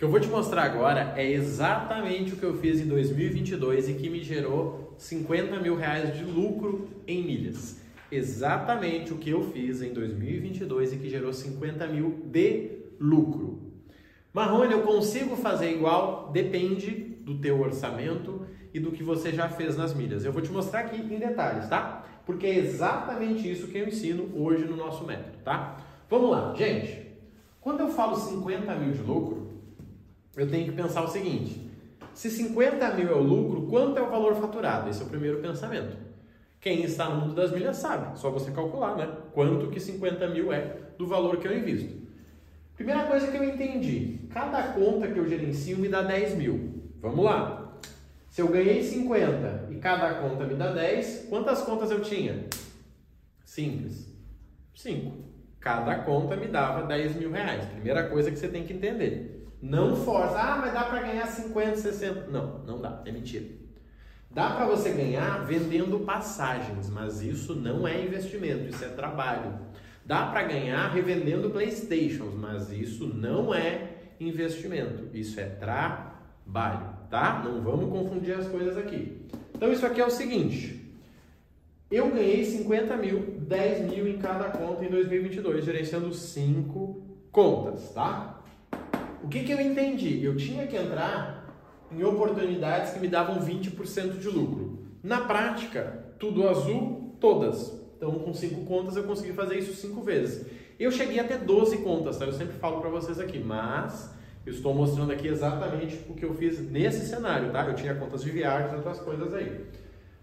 que eu vou te mostrar agora é exatamente o que eu fiz em 2022 e que me gerou 50 mil reais de lucro em milhas. Exatamente o que eu fiz em 2022 e que gerou 50 mil de lucro. Marrone, eu consigo fazer igual? Depende do teu orçamento e do que você já fez nas milhas. Eu vou te mostrar aqui em detalhes, tá? Porque é exatamente isso que eu ensino hoje no nosso método, tá? Vamos lá, gente. Quando eu falo 50 mil de lucro, eu tenho que pensar o seguinte: se 50 mil é o lucro, quanto é o valor faturado? Esse é o primeiro pensamento. Quem está no mundo das milhas sabe, só você calcular, né? Quanto que 50 mil é do valor que eu invisto. Primeira coisa que eu entendi: cada conta que eu gerencio me dá 10 mil. Vamos lá. Se eu ganhei 50 e cada conta me dá 10, quantas contas eu tinha? Simples. 5. Cada conta me dava 10 mil reais. Primeira coisa que você tem que entender. Não força. Ah, mas dá para ganhar 50, 60. Não, não dá. É mentira. Dá para você ganhar vendendo passagens, mas isso não é investimento, isso é trabalho. Dá para ganhar revendendo PlayStations, mas isso não é investimento, isso é trabalho, tá? Não vamos confundir as coisas aqui. Então isso aqui é o seguinte: eu ganhei 50 mil, 10 mil em cada conta em 2022, gerenciando 5 contas, tá? O que, que eu entendi? Eu tinha que entrar em oportunidades que me davam 20% de lucro. Na prática, tudo azul, todas. Então, com cinco contas, eu consegui fazer isso cinco vezes. Eu cheguei a ter 12 contas, tá? Eu sempre falo para vocês aqui, mas eu estou mostrando aqui exatamente o que eu fiz nesse cenário, tá? Eu tinha contas de viagens outras coisas aí.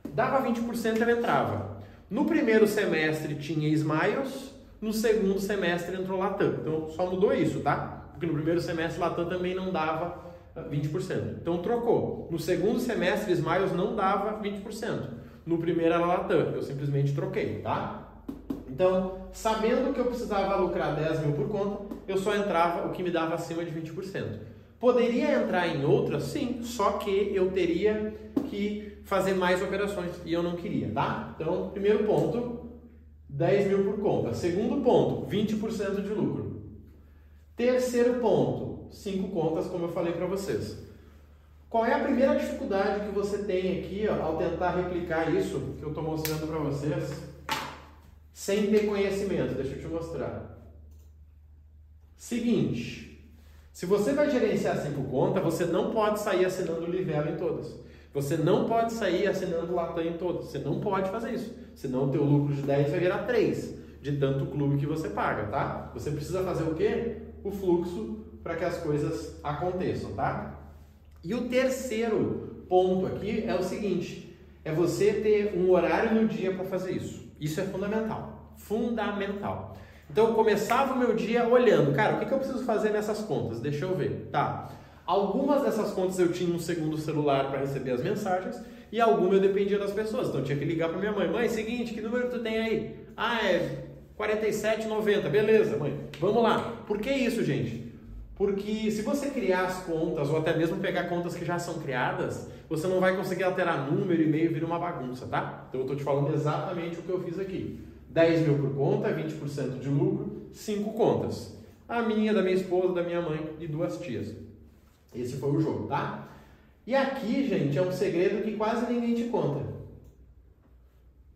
Dava 20%, ela entrava. No primeiro semestre tinha Smiles, no segundo semestre entrou Latam. Então, só mudou isso, tá? porque no primeiro semestre Latam também não dava 20%. Então trocou. No segundo semestre Smiles não dava 20%. No primeiro era Latam, eu simplesmente troquei, tá? Então, sabendo que eu precisava lucrar 10 mil por conta, eu só entrava o que me dava acima de 20%. Poderia entrar em outras? Sim, só que eu teria que fazer mais operações e eu não queria, tá? Então, primeiro ponto, 10 mil por conta. Segundo ponto, 20% de lucro. Terceiro ponto, cinco contas, como eu falei para vocês. Qual é a primeira dificuldade que você tem aqui ó, ao tentar replicar isso que eu estou mostrando para vocês sem ter conhecimento? Deixa eu te mostrar. Seguinte, se você vai gerenciar cinco contas, você não pode sair assinando Livelo em todas. Você não pode sair assinando Latam em todas. Você não pode fazer isso. Senão o teu lucro de 10 vai virar 3 de tanto clube que você paga, tá? Você precisa fazer o quê? o fluxo para que as coisas aconteçam, tá? E o terceiro ponto aqui é o seguinte: é você ter um horário no dia para fazer isso. Isso é fundamental. Fundamental. Então eu começava o meu dia olhando, cara, o que, que eu preciso fazer nessas contas? Deixa eu ver. Tá. Algumas dessas contas eu tinha um segundo celular para receber as mensagens e alguma eu dependia das pessoas. Então eu tinha que ligar para minha mãe: mãe, seguinte, que número tu tem aí? Ah, é 47,90. Beleza, mãe. Vamos lá. Por que isso, gente? Porque se você criar as contas, ou até mesmo pegar contas que já são criadas, você não vai conseguir alterar número e meio, vira uma bagunça, tá? Então eu estou te falando exatamente o que eu fiz aqui. 10 mil por conta, 20% de lucro, 5 contas. A minha, da minha esposa, da minha mãe e duas tias. Esse foi o jogo, tá? E aqui, gente, é um segredo que quase ninguém te conta.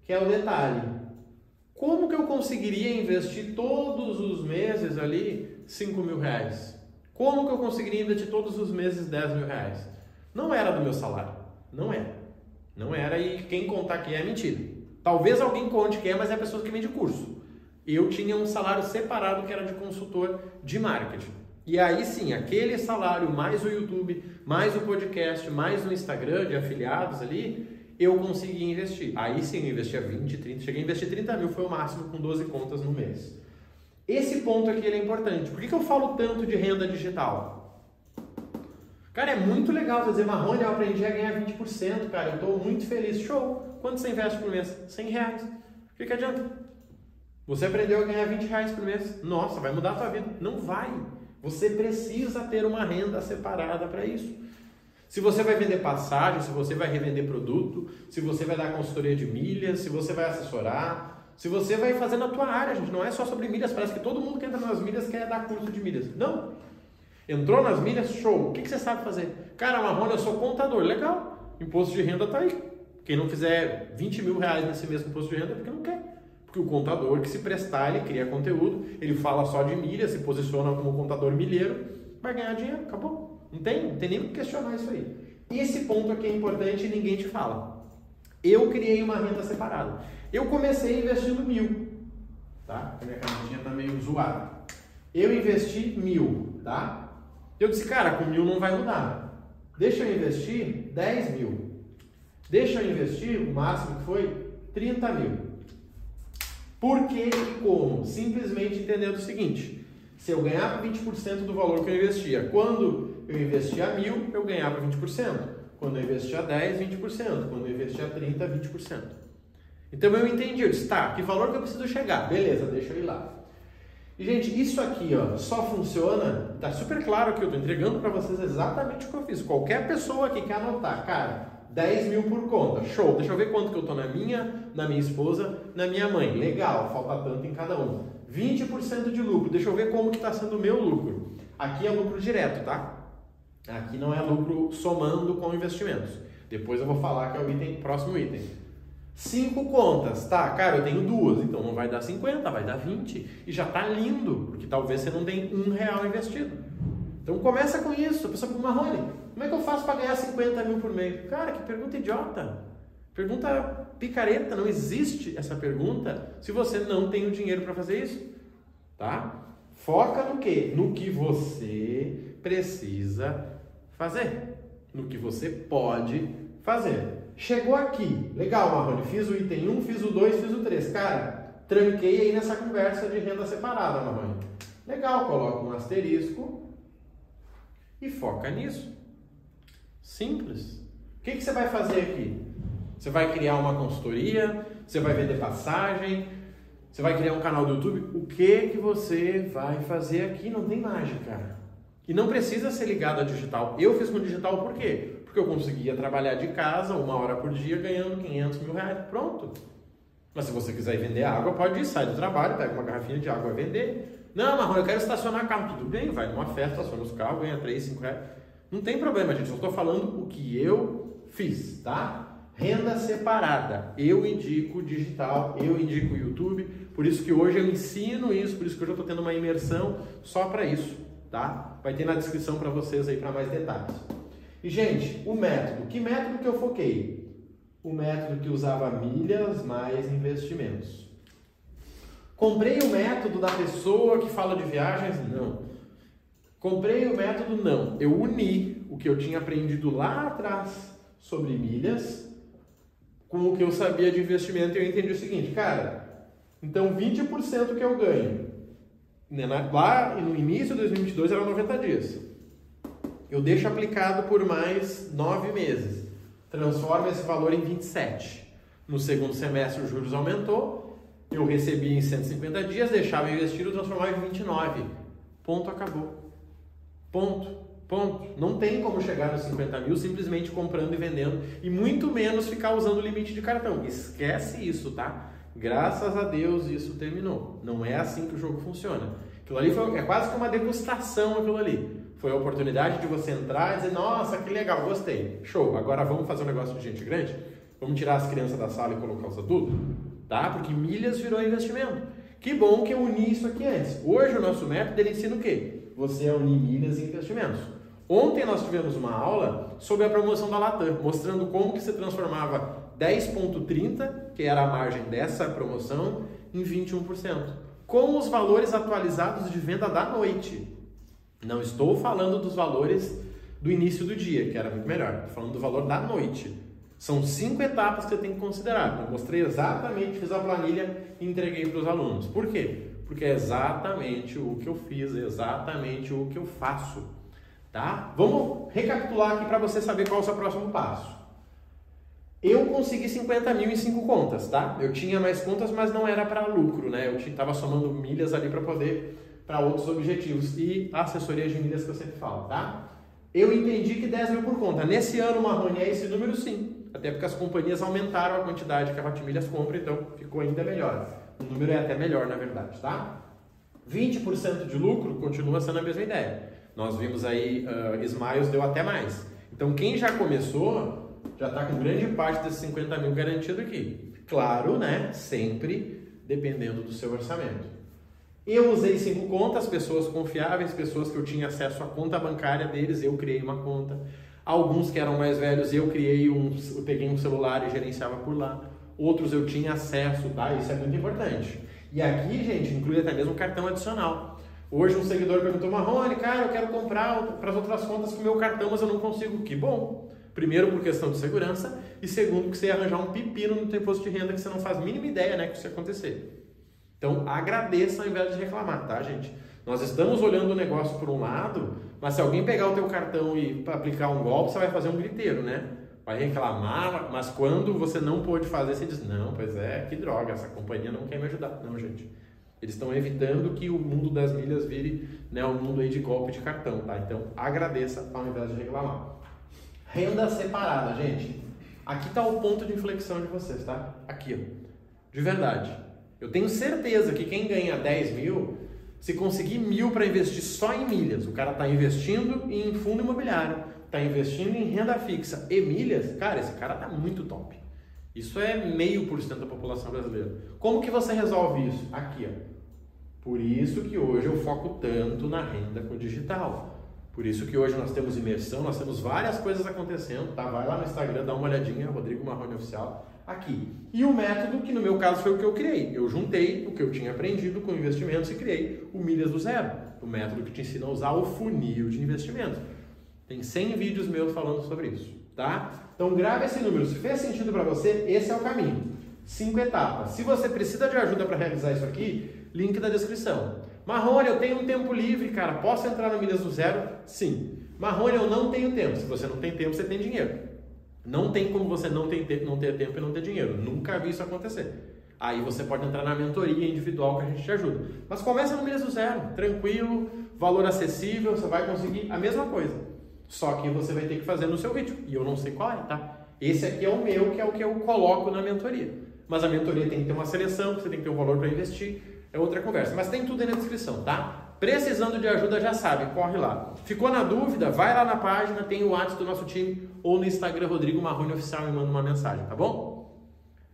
Que é o detalhe. Como que eu conseguiria investir todos os meses ali 5 mil reais? Como que eu conseguiria investir todos os meses 10 mil reais? Não era do meu salário. Não era. Não era e quem contar que é mentira. Talvez alguém conte que é, mas é a pessoa que vende curso. Eu tinha um salário separado que era de consultor de marketing. E aí sim, aquele salário mais o YouTube, mais o podcast, mais o Instagram de afiliados ali, eu consegui investir. Aí sim, eu investia 20, 30, cheguei a investir 30 mil, foi o máximo com 12 contas no mês. Esse ponto aqui é importante. Por que, que eu falo tanto de renda digital? Cara, é muito legal você dizer, Marrone, eu aprendi a ganhar 20%, cara, eu estou muito feliz. Show! Quanto você investe por mês? 100 reais. O que, que adianta? Você aprendeu a ganhar 20 reais por mês. Nossa, vai mudar a tua vida. Não vai. Você precisa ter uma renda separada para isso. Se você vai vender passagem, se você vai revender produto, se você vai dar consultoria de milhas, se você vai assessorar, se você vai fazer na tua área, gente, não é só sobre milhas, parece que todo mundo que entra nas milhas quer dar curso de milhas. Não. Entrou nas milhas, show. O que, que você sabe fazer? Cara, Marrone, eu sou contador. Legal. Imposto de renda tá aí. Quem não fizer 20 mil reais nesse mesmo imposto de renda é porque não quer. Porque o contador que se prestar, ele cria conteúdo, ele fala só de milha, se posiciona como contador milheiro, vai ganhar dinheiro, acabou. Não tem, não tem nem o que questionar isso aí. E esse ponto aqui é importante e ninguém te fala. Eu criei uma renda separada. Eu comecei investindo mil, tá? A minha canetinha tá meio zoada. Eu investi mil, tá? Eu disse, cara, com mil não vai mudar. Deixa eu investir 10 mil. Deixa eu investir, o máximo que foi 30 mil. Por que e como? Simplesmente entendendo o seguinte: se eu ganhava 20% do valor que eu investia, quando eu investia mil, eu ganhava 20%. Quando eu investia 10, 20%. Quando eu investia 30, 20%. Então eu entendi, eu disse, tá, que valor que eu preciso chegar? Beleza, deixa eu ir lá. E, gente, isso aqui ó, só funciona, tá super claro que eu estou entregando para vocês exatamente o que eu fiz. Qualquer pessoa que quer anotar, cara, 10 mil por conta. Show. Deixa eu ver quanto que eu tô na minha, na minha esposa, na minha mãe. Legal, falta tanto em cada um. 20% de lucro. Deixa eu ver como que está sendo o meu lucro. Aqui é lucro direto, tá? Aqui não é lucro somando com investimentos. Depois eu vou falar que é o item, próximo item. Cinco contas, tá? Cara, eu tenho duas, então não vai dar 50, vai dar 20. E já tá lindo, porque talvez você não tenha um real investido. Então começa com isso. A pessoa pergunta, Marrone, como é que eu faço para ganhar 50 mil por mês? Cara, que pergunta idiota. Pergunta picareta, não existe essa pergunta se você não tem o dinheiro para fazer isso. Tá? Foca no que? No que você precisa fazer. No que você pode fazer. Chegou aqui, legal, Marrone, fiz o item 1, fiz o 2, fiz o 3. Cara, tranquei aí nessa conversa de renda separada, Marrone. Legal, coloca um asterisco e foca nisso. Simples. O que, que você vai fazer aqui? Você vai criar uma consultoria? Você vai vender passagem? Você vai criar um canal do YouTube? O que que você vai fazer aqui? Não tem mágica. E não precisa ser ligado a digital. Eu fiz com digital por quê? Porque eu conseguia trabalhar de casa uma hora por dia ganhando 500 mil reais. Pronto. Mas se você quiser vender água, pode ir, sai do trabalho, pega uma garrafinha de água e vender. Não, Marrom, eu quero estacionar carro. Tudo bem, vai numa festa, estaciona os carros, ganha 3, 5 reais. Não tem problema, gente. Eu estou falando o que eu fiz, tá? Renda separada. Eu indico digital, eu indico YouTube. Por isso que hoje eu ensino isso, por isso que hoje eu estou tendo uma imersão só para isso, tá? Vai ter na descrição para vocês aí para mais detalhes. E, gente, o método. Que método que eu foquei? O método que usava milhas mais investimentos. Comprei o método da pessoa que fala de viagens? Não. Comprei o método? Não. Eu uni o que eu tinha aprendido lá atrás sobre milhas com o que eu sabia de investimento e eu entendi o seguinte, cara, então 20% que eu ganho né, lá no início de 2022 era 90 dias. Eu deixo aplicado por mais 9 meses. Transforma esse valor em 27. No segundo semestre, os juros aumentou, eu recebia em 150 dias, deixava investido, transformava em 29. Ponto, acabou. Ponto. Ponto. Não tem como chegar nos 50 mil simplesmente comprando e vendendo e muito menos ficar usando o limite de cartão. Esquece isso, tá? Graças a Deus isso terminou. Não é assim que o jogo funciona. Aquilo ali foi, é quase que uma degustação aquilo ali. Foi a oportunidade de você entrar e dizer, nossa, que legal, gostei. Show, agora vamos fazer um negócio de gente grande? Vamos tirar as crianças da sala e colocar os adultos? tá? Porque milhas virou investimento. Que bom que eu uni isso aqui antes. Hoje o nosso método ele ensina o quê? Você a unir milhas e investimentos. Ontem nós tivemos uma aula sobre a promoção da Latam, mostrando como que se transformava 10.30, que era a margem dessa promoção, em 21%. Com os valores atualizados de venda da noite. Não estou falando dos valores do início do dia, que era muito melhor. Estou falando do valor da noite. São cinco etapas que você tem que considerar. Então, mostrei exatamente, fiz a planilha e entreguei para os alunos. Por quê? Porque é exatamente o que eu fiz, exatamente o que eu faço. Tá? Vamos recapitular aqui para você saber qual é o seu próximo passo. Eu consegui 50 mil em cinco contas, tá? Eu tinha mais contas, mas não era para lucro, né? Eu estava somando milhas ali para poder para outros objetivos e assessoria de milhas que eu sempre falo, tá? Eu entendi que 10 mil por conta. Nesse ano, Marrone, é esse número sim. Até porque as companhias aumentaram a quantidade que a Hotmilhas compra, então ficou ainda melhor. O número é até melhor, na verdade, tá? 20% de lucro continua sendo a mesma ideia. Nós vimos aí, uh, Smiles deu até mais. Então, quem já começou, já está com grande parte desses 50 mil garantido aqui. Claro, né? Sempre dependendo do seu orçamento. Eu usei cinco contas, pessoas confiáveis, pessoas que eu tinha acesso à conta bancária deles, eu criei uma conta. Alguns que eram mais velhos, eu criei um, eu peguei um celular e gerenciava por lá. Outros eu tinha acesso, tá? Isso é muito importante. E aqui, gente, inclui até mesmo cartão adicional. Hoje um seguidor perguntou, Marrone, cara, eu quero comprar para as outras contas com meu cartão, mas eu não consigo. Que bom! Primeiro por questão de segurança e segundo porque você ia arranjar um pepino no teu imposto de renda que você não faz a mínima ideia né, que isso ia acontecer. Então agradeça ao invés de reclamar, tá gente? Nós estamos olhando o negócio por um lado, mas se alguém pegar o teu cartão e aplicar um golpe, você vai fazer um griteiro, né? Vai reclamar, mas quando você não pôde fazer, você diz, não, pois é, que droga, essa companhia não quer me ajudar. Não, gente. Eles estão evitando que o mundo das milhas vire né, um mundo aí de golpe de cartão, tá? Então agradeça ao invés de reclamar. Renda separada, gente. Aqui está o ponto de inflexão de vocês, tá? Aqui, ó. De verdade. Eu tenho certeza que quem ganha 10 mil, se conseguir mil para investir só em milhas, o cara está investindo em fundo imobiliário, está investindo em renda fixa e milhas, cara, esse cara tá muito top. Isso é meio por cento da população brasileira. Como que você resolve isso? Aqui, ó. Por isso que hoje eu foco tanto na renda com digital. Por isso que hoje nós temos imersão, nós temos várias coisas acontecendo, tá? Vai lá no Instagram, dá uma olhadinha, Rodrigo Marrone Oficial, aqui. E o método, que no meu caso foi o que eu criei. Eu juntei o que eu tinha aprendido com investimentos e criei o Milhas do Zero, o método que te ensina a usar o funil de investimentos. Tem 100 vídeos meus falando sobre isso, tá? Então grave esse número, se fez sentido para você, esse é o caminho. Cinco etapas. Se você precisa de ajuda para realizar isso aqui, link na descrição. Marrone, eu tenho um tempo livre, cara. Posso entrar no Milhas do Zero? Sim. Marrone, eu não tenho tempo. Se você não tem tempo, você tem dinheiro. Não tem como você não ter, não ter tempo e não ter dinheiro. Nunca vi isso acontecer. Aí você pode entrar na mentoria individual que a gente te ajuda. Mas começa no Milhas do Zero, tranquilo, valor acessível, você vai conseguir a mesma coisa. Só que você vai ter que fazer no seu ritmo. E eu não sei qual é, tá? Esse aqui é o meu, que é o que eu coloco na mentoria. Mas a mentoria tem que ter uma seleção, você tem que ter um valor para investir é outra conversa. Mas tem tudo aí na descrição, tá? Precisando de ajuda, já sabe, corre lá. Ficou na dúvida? Vai lá na página, tem o WhatsApp do nosso time ou no Instagram Rodrigo Marrone Oficial e manda uma mensagem, tá bom?